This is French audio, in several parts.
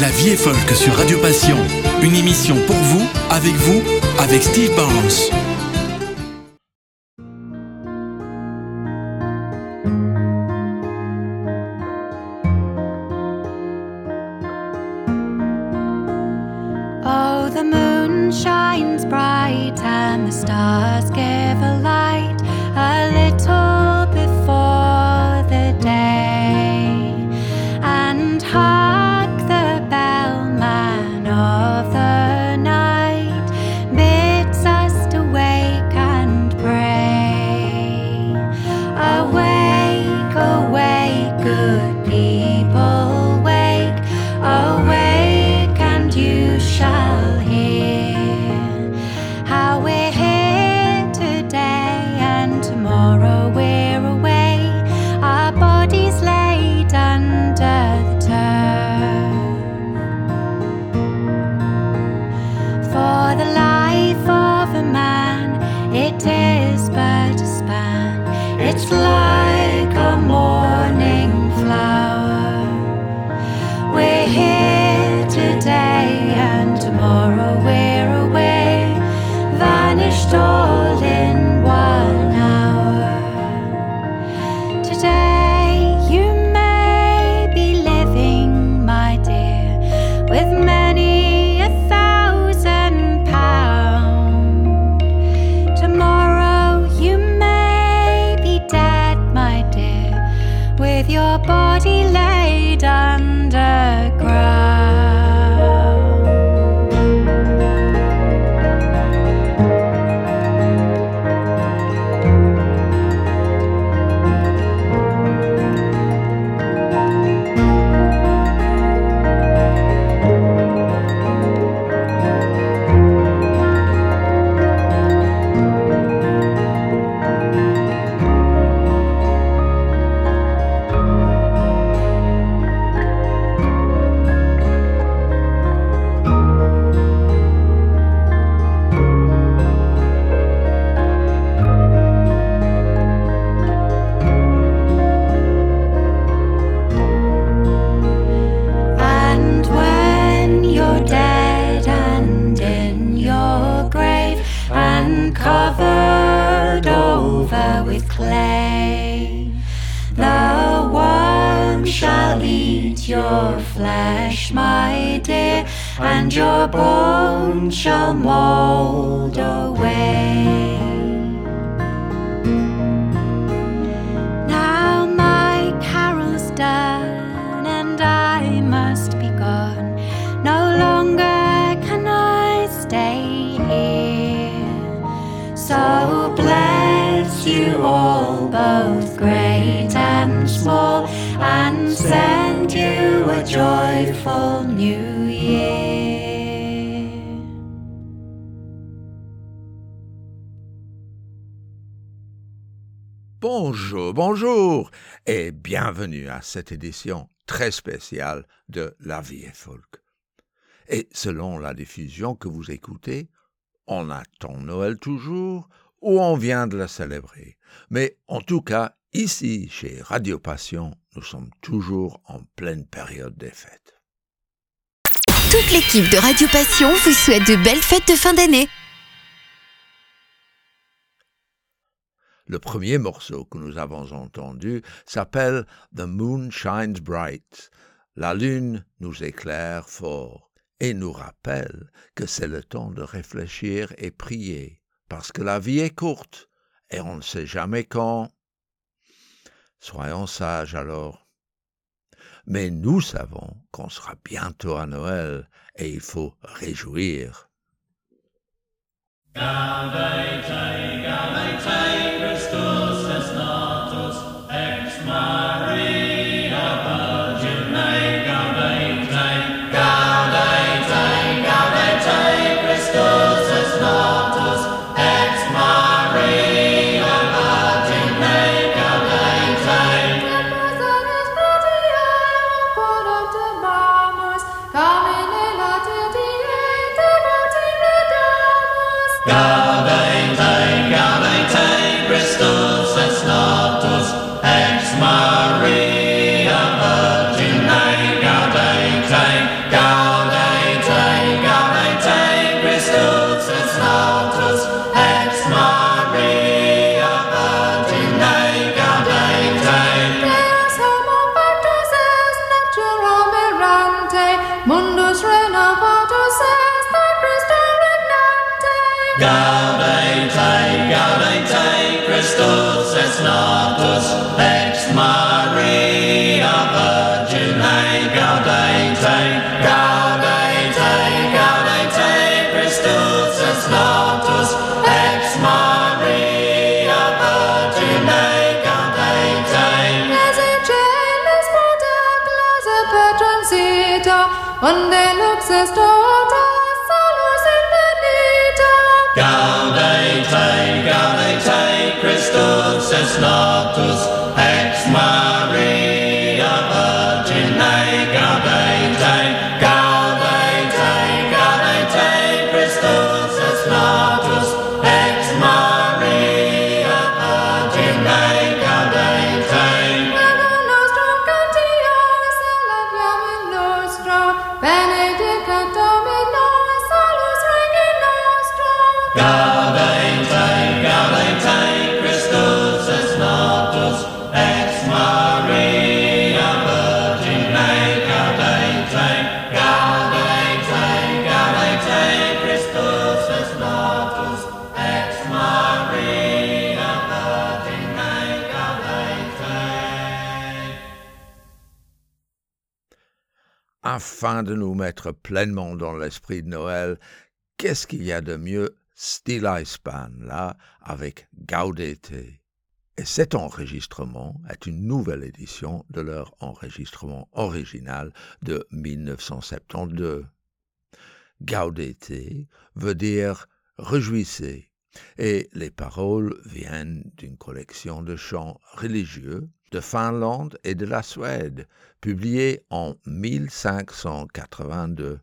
La vie est folk sur Radio Passion. Une émission pour vous, avec vous, avec Steve Barnes. With your body laid underground. Bonjour, bonjour et bienvenue à cette édition très spéciale de La vie est folk. Et selon la diffusion que vous écoutez, on attend Noël toujours ou on vient de la célébrer. Mais en tout cas, ici, chez Radio Passion, nous sommes toujours en pleine période des fêtes. Toute l'équipe de Radio Passion vous souhaite de belles fêtes de fin d'année. Le premier morceau que nous avons entendu s'appelle The Moon Shines Bright. La lune nous éclaire fort et nous rappelle que c'est le temps de réfléchir et prier, parce que la vie est courte et on ne sait jamais quand. Soyons sages alors. Mais nous savons qu'on sera bientôt à Noël et il faut réjouir. Hallelujah. De nous mettre pleinement dans l'esprit de Noël, qu'est-ce qu'il y a de mieux Steel Span, là, avec Gaudete. Et cet enregistrement est une nouvelle édition de leur enregistrement original de 1972. Gaudete veut dire réjouissez, et les paroles viennent d'une collection de chants religieux de Finlande et de la Suède, publiée en 1582.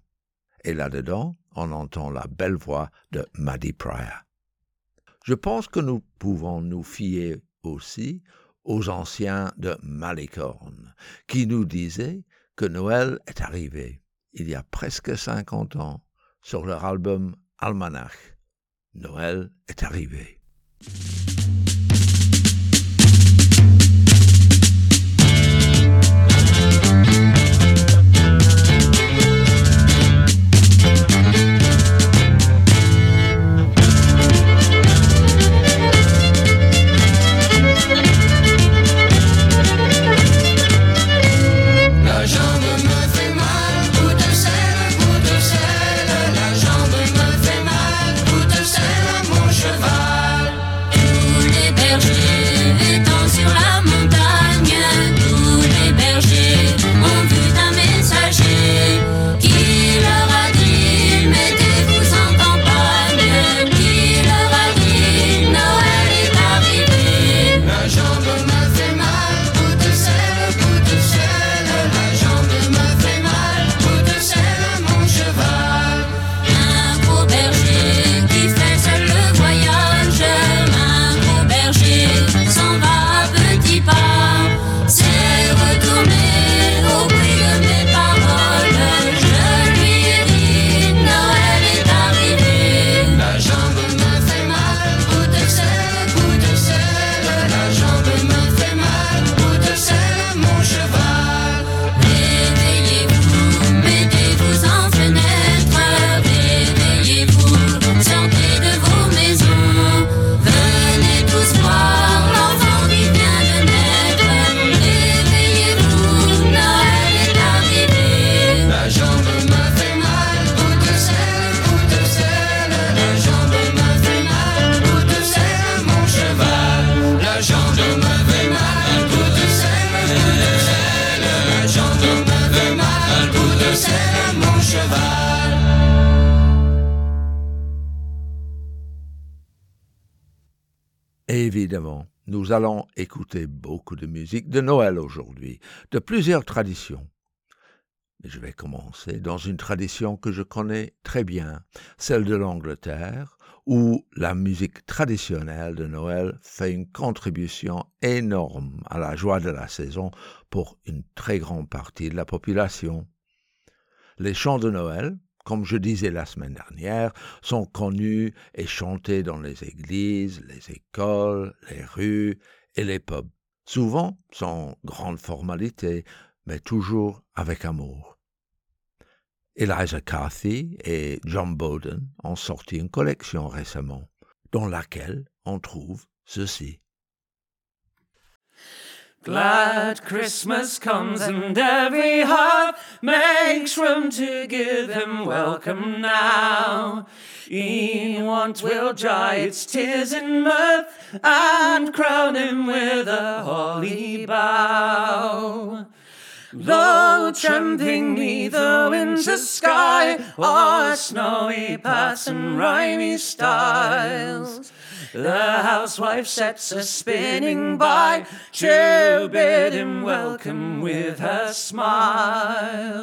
Et là-dedans, on entend la belle voix de Maddie Pryor. Je pense que nous pouvons nous fier aussi aux anciens de Malicorne, qui nous disaient que Noël est arrivé il y a presque 50 ans sur leur album Almanach. Noël est arrivé. Beaucoup de musique de Noël aujourd'hui, de plusieurs traditions. Mais je vais commencer dans une tradition que je connais très bien, celle de l'Angleterre, où la musique traditionnelle de Noël fait une contribution énorme à la joie de la saison pour une très grande partie de la population. Les chants de Noël, comme je disais la semaine dernière, sont connus et chantés dans les églises, les écoles, les rues et les pubs, souvent sans grande formalité, mais toujours avec amour. Eliza Carthy et John Bowden ont sorti une collection récemment, dans laquelle on trouve ceci. Glad Christmas comes and every heart makes room to give him welcome now. E'en want will dry its tears in mirth and crown him with a holly bough. Though tramping neath the winter sky or snowy paths and rimy stiles, the housewife sets a spinning by to bid him welcome with her smiles.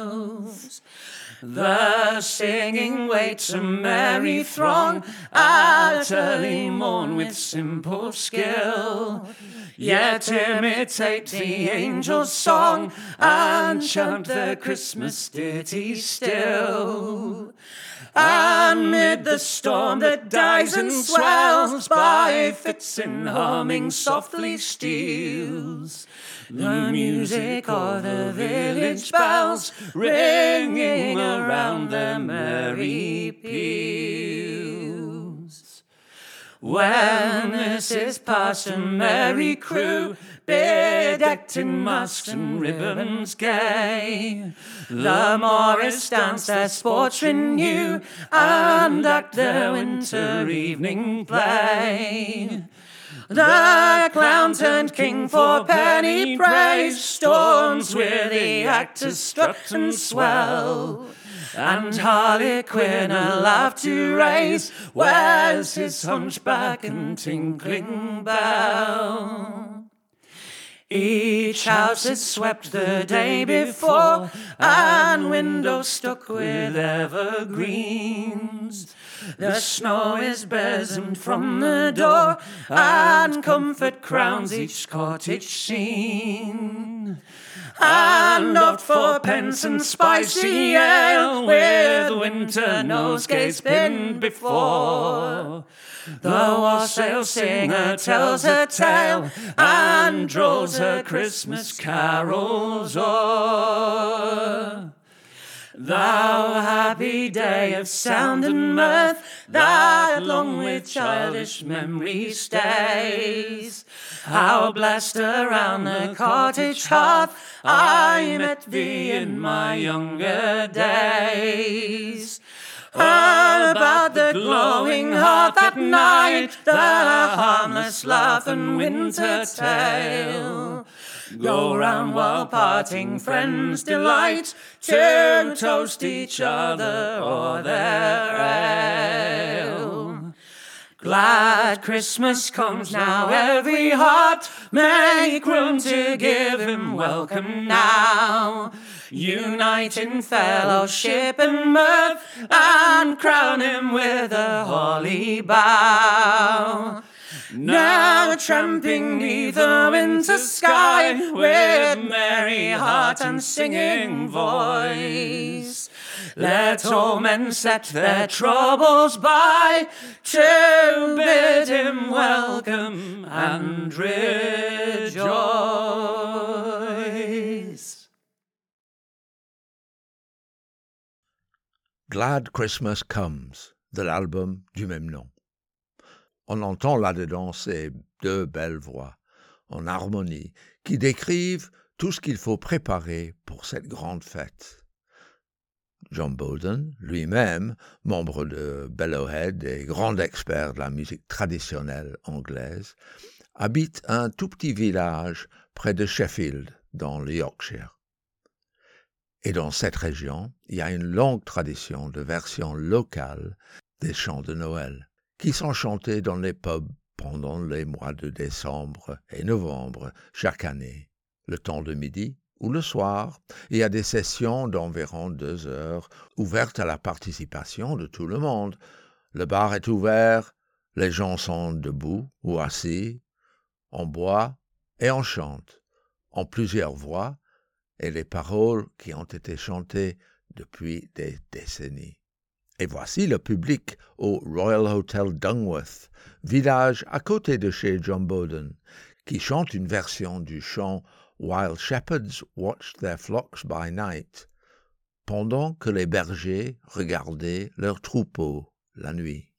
The singing waits a merry throng at early morn with simple skill. Yet imitate the angel's song and chant the Christmas ditty still. Amid the storm that dies and swells by fits and humming softly steals. The music of the village bells ringing around the merry pews. When this is past, a merry crew, bedecked in masks and ribbons gay, the Morris dance their sports renew and act their winter evening play. The clown turned king for penny praise storms with the actors strut and swell. And Harlequin a laugh to raise wears his hunchback and tinkling bell. Each house is swept the day before, and windows stuck with evergreens. The snow is besomed from the door, and comfort crowns each cottage scene. And oft for pence and spicy ale, with winter nosegays pinned before. The wassail singer tells her tale and draws her Christmas carols o'er. Thou happy day of sound and mirth, that long with childish memory stays. How blessed around the cottage hearth I met thee in my younger days. About the glowing heart that night, the harmless laugh and winter tale. Go round while parting friends delight to toast each other o'er their ale. Glad Christmas comes now, every heart make room to give him welcome now. Unite in fellowship and mirth and crown him with a holly bough. Now tramping neath the winter sky with merry heart and singing voice. Let all men set their troubles by to bid him welcome and rejoice. Glad Christmas Comes de l'album du même nom. On entend là-dedans ces deux belles voix en harmonie qui décrivent tout ce qu'il faut préparer pour cette grande fête. John Bowden, lui-même, membre de Bellowhead et grand expert de la musique traditionnelle anglaise, habite un tout petit village près de Sheffield, dans le Yorkshire. Et dans cette région, il y a une longue tradition de versions locales des chants de Noël, qui sont chantés dans les pubs pendant les mois de décembre et novembre chaque année, le temps de midi ou le soir. Y a des sessions d'environ deux heures ouvertes à la participation de tout le monde. Le bar est ouvert, les gens sont debout ou assis, on boit et on chante, en plusieurs voix, et les paroles qui ont été chantées depuis des décennies. Et voici le public au Royal Hotel Dungworth, village à côté de chez John Bowden, qui chante une version du chant While shepherds watched their flocks by night, pendant que les bergers regardaient leurs troupeaux la nuit.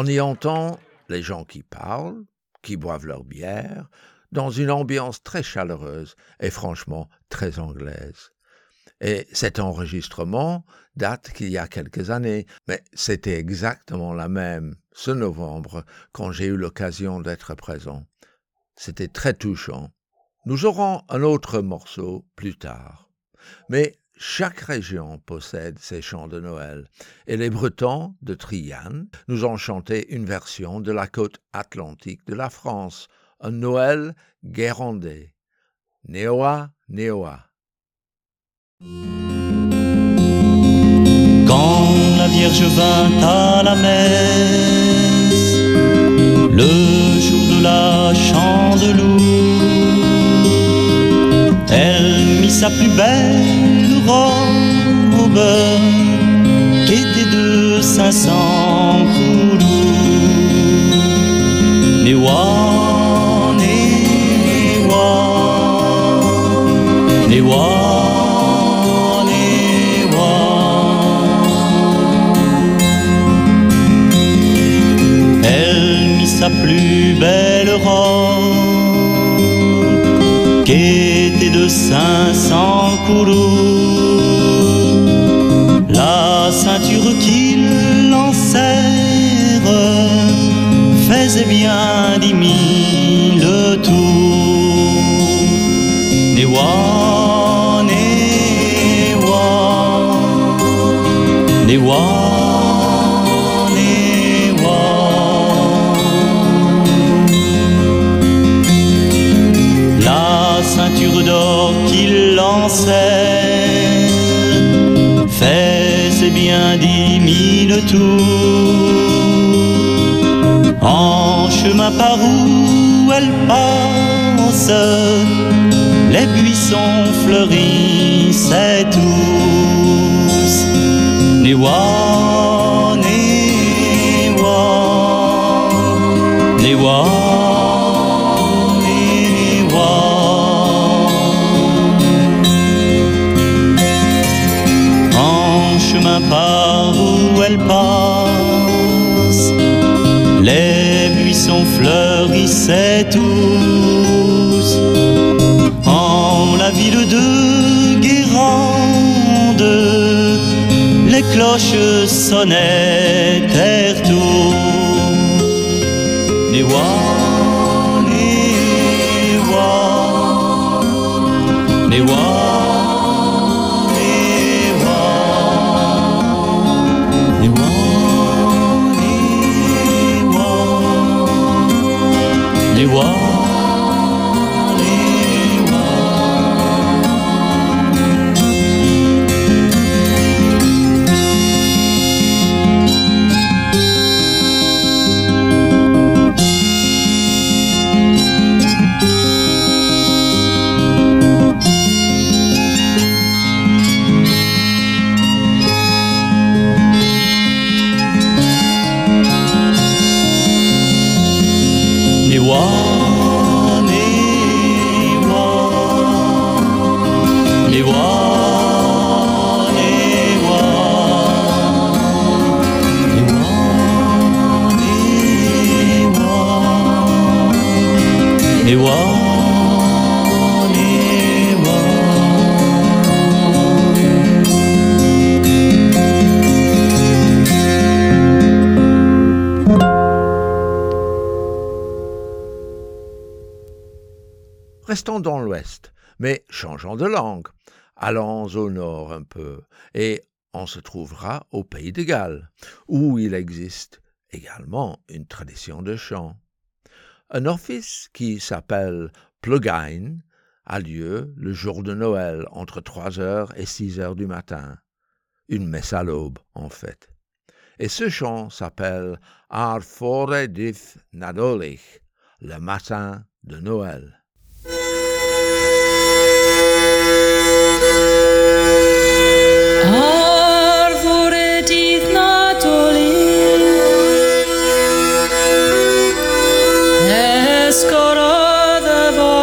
On y entend les gens qui parlent, qui boivent leur bière, dans une ambiance très chaleureuse et franchement très anglaise. Et cet enregistrement date qu'il y a quelques années, mais c'était exactement la même ce novembre quand j'ai eu l'occasion d'être présent. C'était très touchant. Nous aurons un autre morceau plus tard. Mais chaque région possède ses chants de Noël, et les Bretons de Triane nous ont chanté une version de la côte atlantique de la France, un Noël guérandais. Néoa, Néoa. Quand la Vierge vint à la messe, le jour de la chandelou, elle mit sa plus belle robe qui était de 500 coulous. Néwa, néwa, néwa, néwa. Elle mit sa plus belle robe 500 coulous. La ceinture qu'il l'enserre faisait bien dix mille tours. Qu'il lançait faisait bien dix mille tours. En chemin par où elle passe, les buissons fleurissaient tous. Tous. En la ville de Guérande, les cloches sonnaient. Dans l'ouest, mais changeons de langue. Allons au nord un peu, et on se trouvera au pays de Galles, où il existe également une tradition de chant. Un office qui s'appelle Plugain a lieu le jour de Noël entre 3 heures et 6 heures du matin. Une messe à l'aube, en fait. Et ce chant s'appelle Ar fore dith Nadolig, le matin de Noël. scorò da voi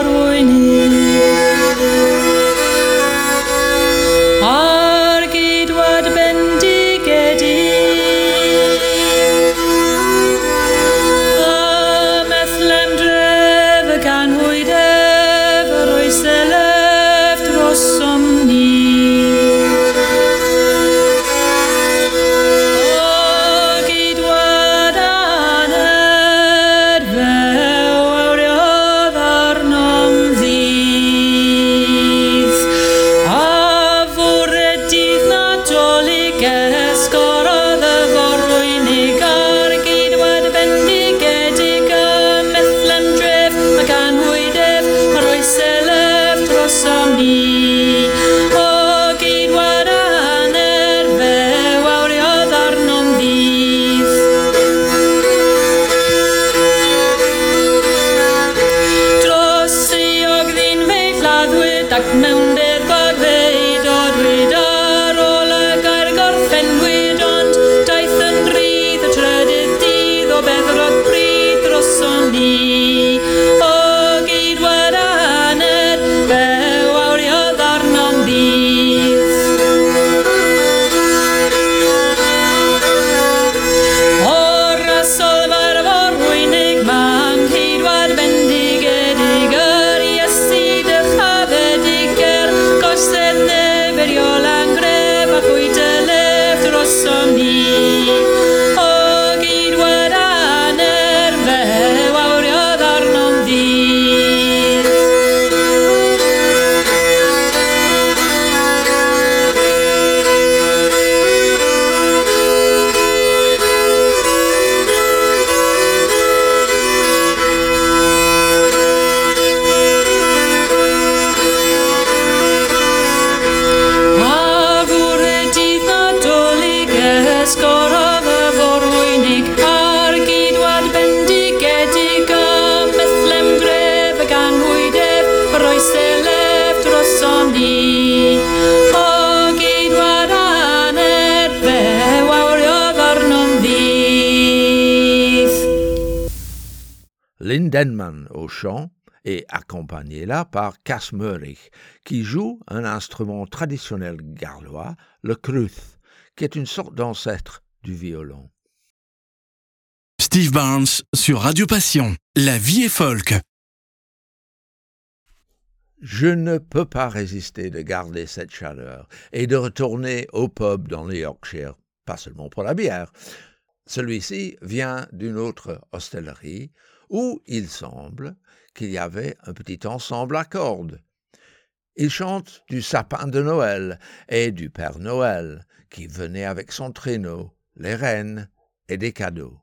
Lynn Denman au chant et accompagnée là par Cass Murich, qui joue un instrument traditionnel garlois, le kruth, qui est une sorte d'ancêtre du violon. Steve Barnes sur Radio Passion. La vie est folk. Je ne peux pas résister de garder cette chaleur et de retourner au pub dans le Yorkshire, pas seulement pour la bière. Celui-ci vient d'une autre hostellerie où il semble qu'il y avait un petit ensemble à cordes. Il chante du sapin de Noël et du Père Noël qui venait avec son traîneau, les rennes et des cadeaux.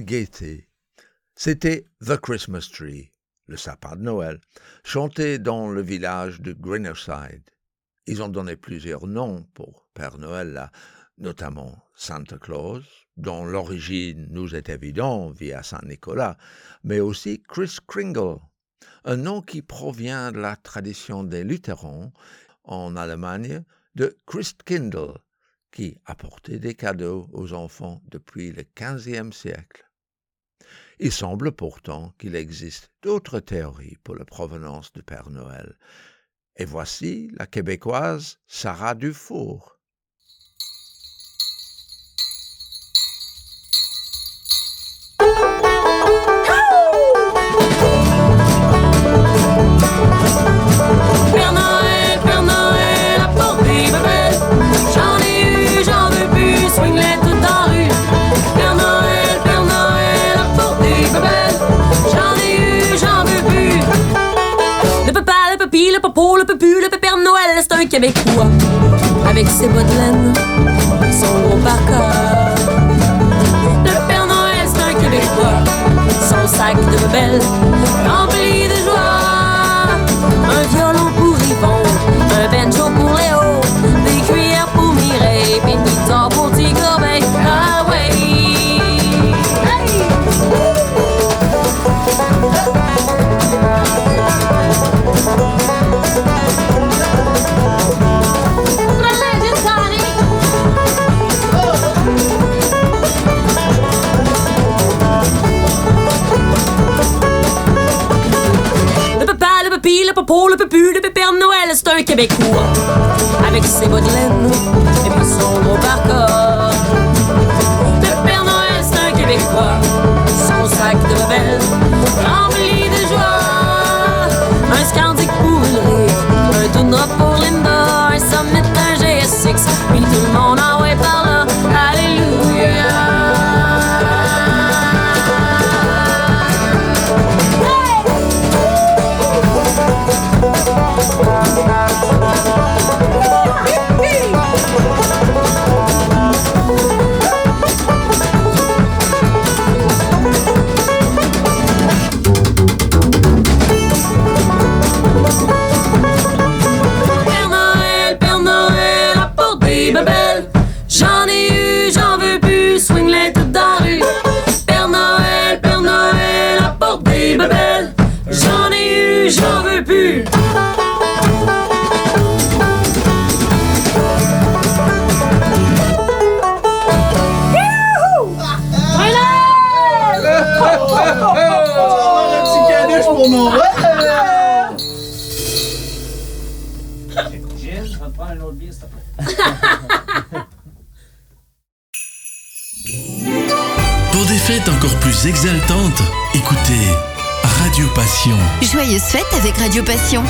Gaieté C'était The Christmas Tree, le sapin de Noël, chanté dans le village de Greenerside. Ils ont donné plusieurs noms pour Père Noël, notamment Santa Claus, dont l'origine nous est évidente via Saint Nicolas, mais aussi Chris Kringle, un nom qui provient de la tradition des luthérans en Allemagne de Christkindl, qui apportait des cadeaux aux enfants depuis le XVe siècle. Il semble pourtant qu'il existe d'autres théories pour la provenance du Père Noël. Et voici la québécoise Sarah Dufour. Québécois. Avec ses bottes laine, son gros parka. Le Père Noël, c'est un Québécois. Son sac de bébelles, rempli Québécois. Avec ses bottes de laine et puis son gros parka. Le Père Noël, c'est un Québécois. Son sac de bebelle rempli Passion. Joyeuse fête avec Radio Passion.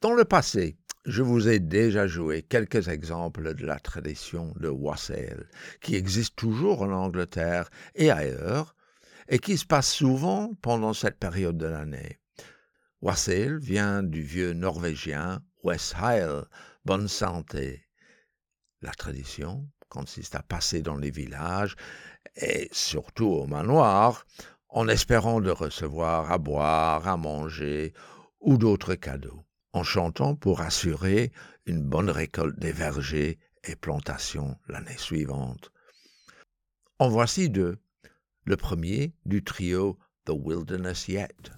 Dans le passé, je vous ai déjà joué quelques exemples de la tradition de wassail, qui existe toujours en Angleterre et ailleurs, et qui se passe souvent pendant cette période de l'année. Wassail vient du vieux norvégien Westheil, bonne santé. La tradition consiste à passer dans les villages et surtout au manoir en espérant de recevoir à boire, à manger ou d'autres cadeaux, en chantant pour assurer une bonne récolte des vergers et plantations l'année suivante. En voici deux. Le premier du trio The Wilderness Yet.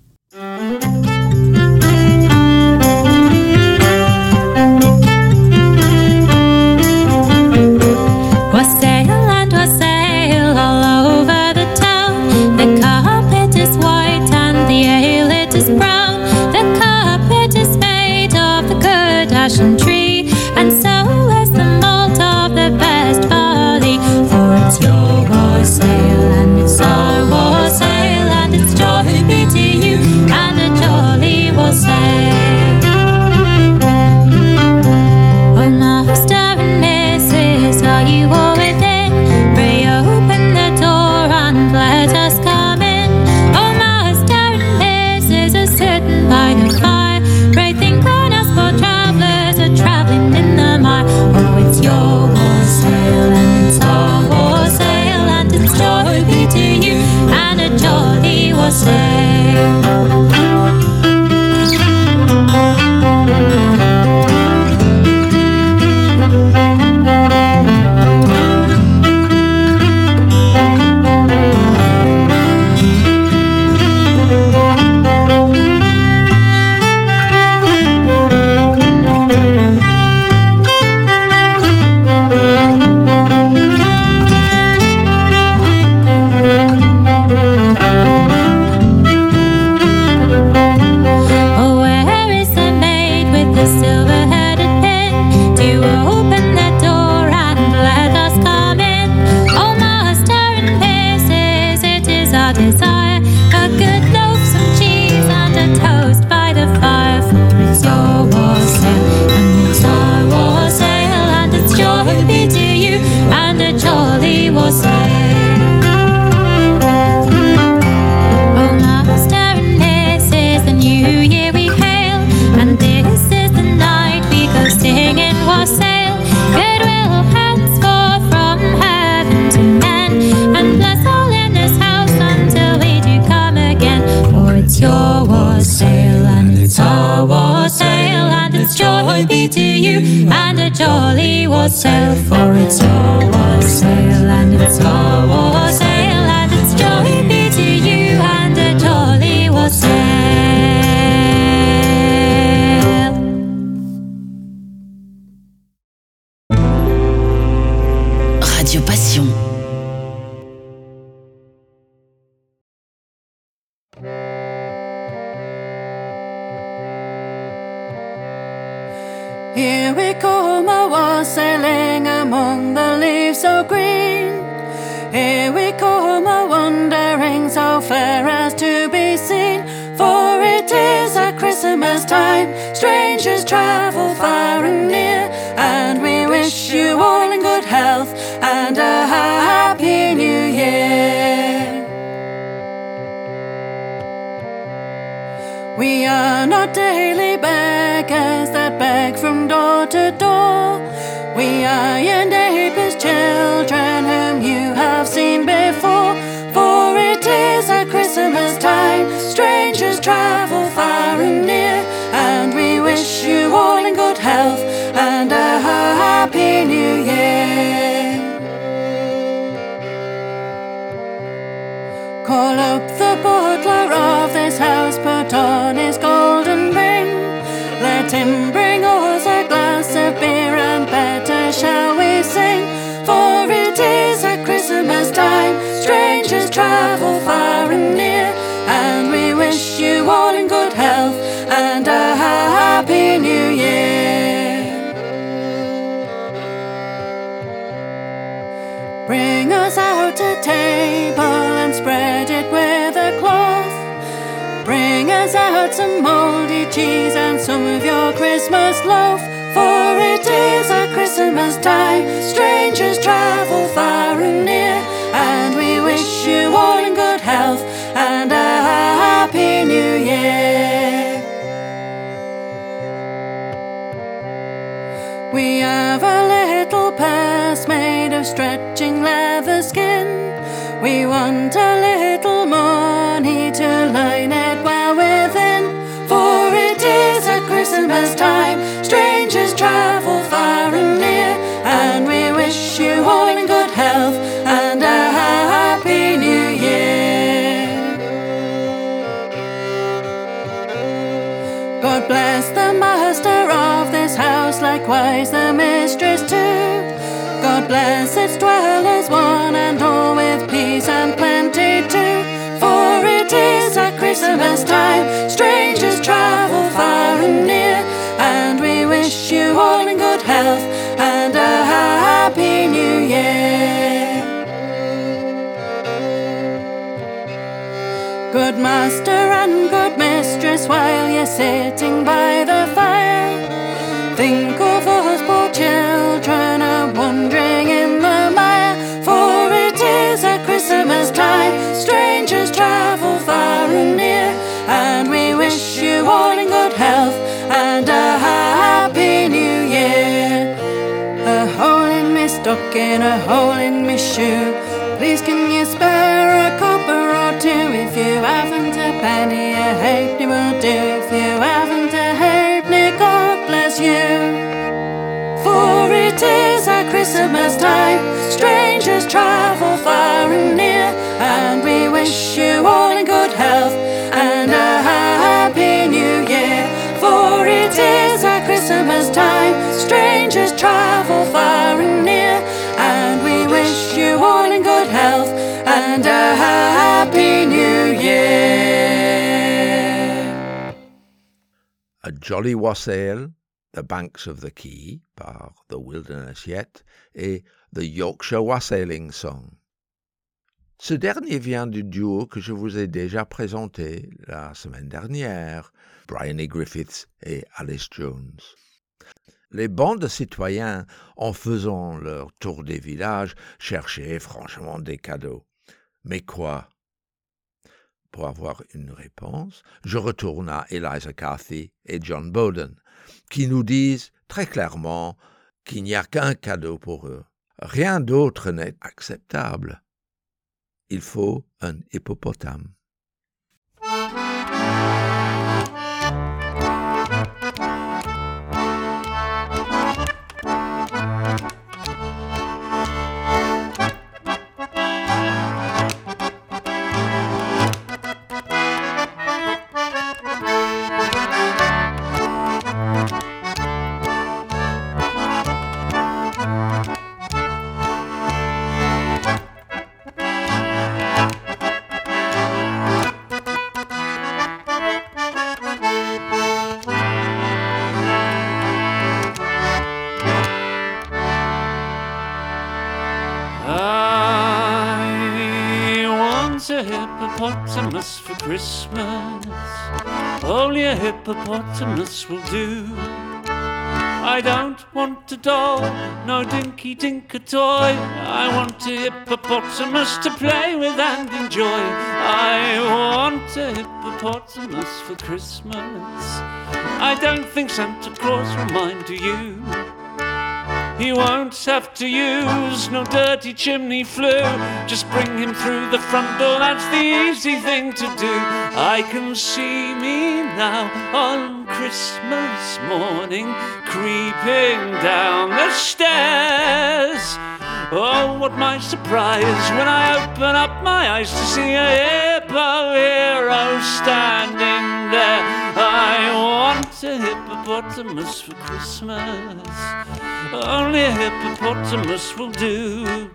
Happy new year. Call up the butler of this house, put on his golden ring. Let him bring us a glass of beer, and better shall us out a table and spread it with a cloth. Bring us out some moldy cheese and some of your Christmas loaf. For it is a Christmas time, strangers travel far and near. And we wish you all stretching leather skin. We want a little money to line it well within. For it is a Christmas time, strangers travel far and near. And we wish you all in good health and a happy new year. God bless the master of this house, likewise the mistress too. God bless its dwellers, one and all, with peace and plenty too. For it is a Christmas time, strangers travel far and near. And we wish you all in good health and a happy new year. Good master and good mistress, while you're sitting by the fire, stocking, a hole in my shoe. Please can you spare a copper or two if you haven't a penny a halfpenny will do. If you haven't a halfpenny, God bless you. For it is at Christmas time, strangers travel far and near, and we wish you all in good health and a happy new year. For it is at Christmas time, strangers travel Jolly Wassail, The Banks of the Key par The Wilderness Yet et The Yorkshire Wassailing Song. Ce dernier vient du duo que je vous ai déjà présenté la semaine dernière, Brian E. Griffiths et Alice Jones. Les bandes de citoyens, en faisant leur tour des villages, cherchaient franchement des cadeaux. Mais quoi? Avoir une réponse, je retourne à Eliza Carthy et John Bowden, qui nous disent très clairement qu'il n'y a qu'un cadeau pour eux. Rien d'autre n'est acceptable. Il faut un hippopotame. A doll, no dinky dinker toy. I want a hippopotamus to play with and enjoy. I want a hippopotamus for Christmas. I don't think Santa Claus will mind, do you? He won't have to use no dirty chimney flue. Just bring him through the front door, that's the easy thing to do. I can see me now on Christmas morning, creeping down the stairs. Oh, what my surprise when I open up my eyes to see a hippopotamus for Christmas. Only a hippopotamus will do.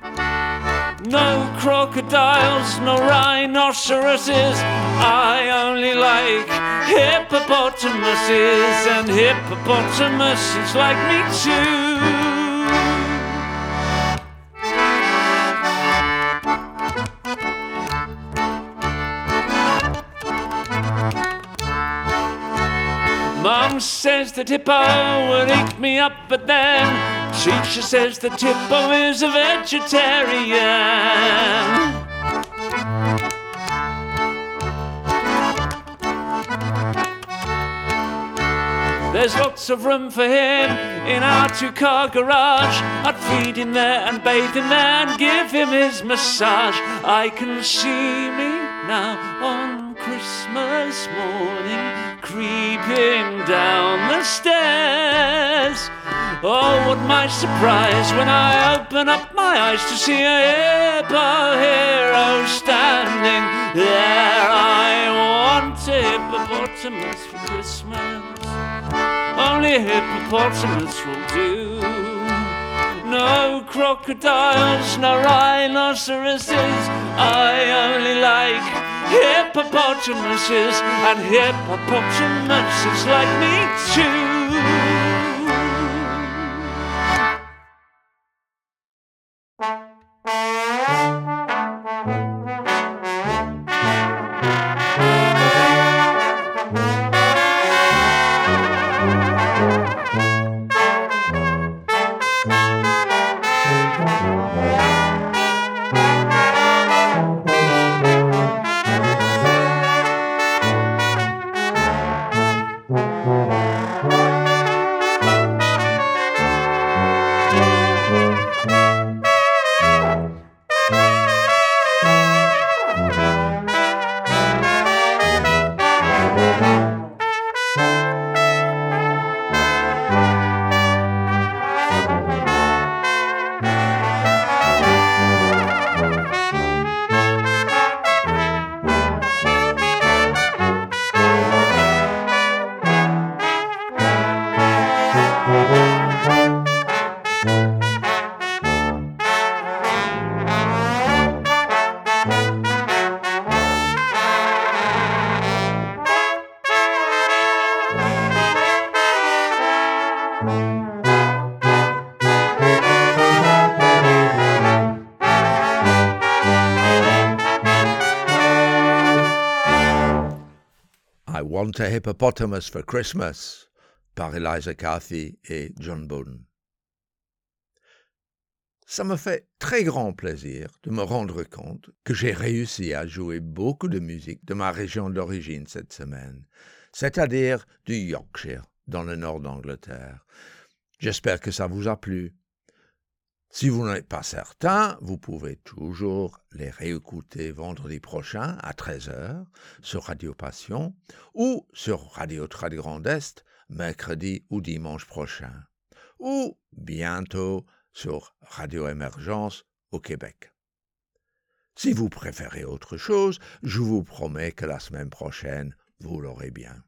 No crocodiles, no rhinoceroses. I only like hippopotamuses, and hippopotamuses like me too. Says that Hippo would eat me up, but then teacher says that Hippo is a vegetarian. There's lots of room for him in our two car garage. I'd feed him there and bathe him there and give him his massage. I can see me now on Christmas morning creeping down the stairs. Oh, what my surprise when I open up my eyes to see a hero standing there. I want a hippopotamus for Christmas. Only hippopotamus will do. No crocodiles, no rhinoceroses. I only like hippopotamuses, and hippopotamuses like me too. Hippopotamus for Christmas par Eliza Cathy et John Bowden. Ça me fait très grand plaisir de me rendre compte que j'ai réussi à jouer beaucoup de musique de ma région d'origine cette semaine, c'est-à-dire du Yorkshire, dans le nord d'Angleterre. J'espère que ça vous a plu. Si vous n'êtes pas certain, vous pouvez toujours les réécouter vendredi prochain à 13h sur Radio Passion ou sur Radio Trad Grand Est mercredi ou dimanche prochain ou bientôt sur Radio Émergence au Québec. Si vous préférez autre chose, je vous promets que la semaine prochaine, vous l'aurez bien.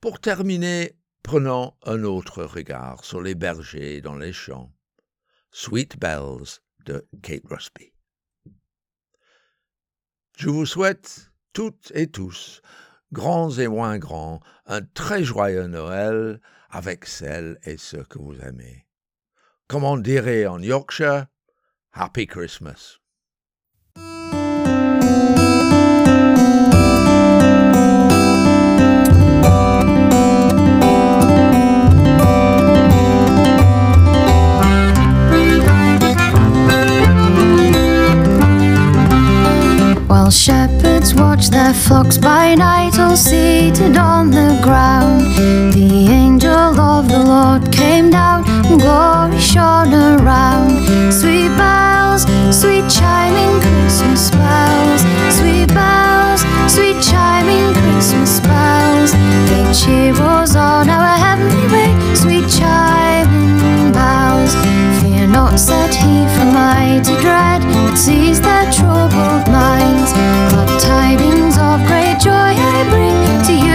Pour terminer, prenons un autre regard sur les bergers dans les champs. Sweet Bells de Kate Rusby. Je vous souhaite toutes et tous, grands et moins grands, un très joyeux Noël avec celles et ceux que vous aimez. Comme on dirait en Yorkshire, Happy Christmas. Shepherds watch their flocks by night, all seated on the ground, the angel of the Lord came down, and glory shone around. Sweet bells, sweet chiming Christmas bells, sweet bells, sweet chiming Christmas bells. They cheer us on our heavenly way, sweet chiming bells. Fear not, said he, for mighty dread, it sees their troubled minds. Tidings of great joy I bring to you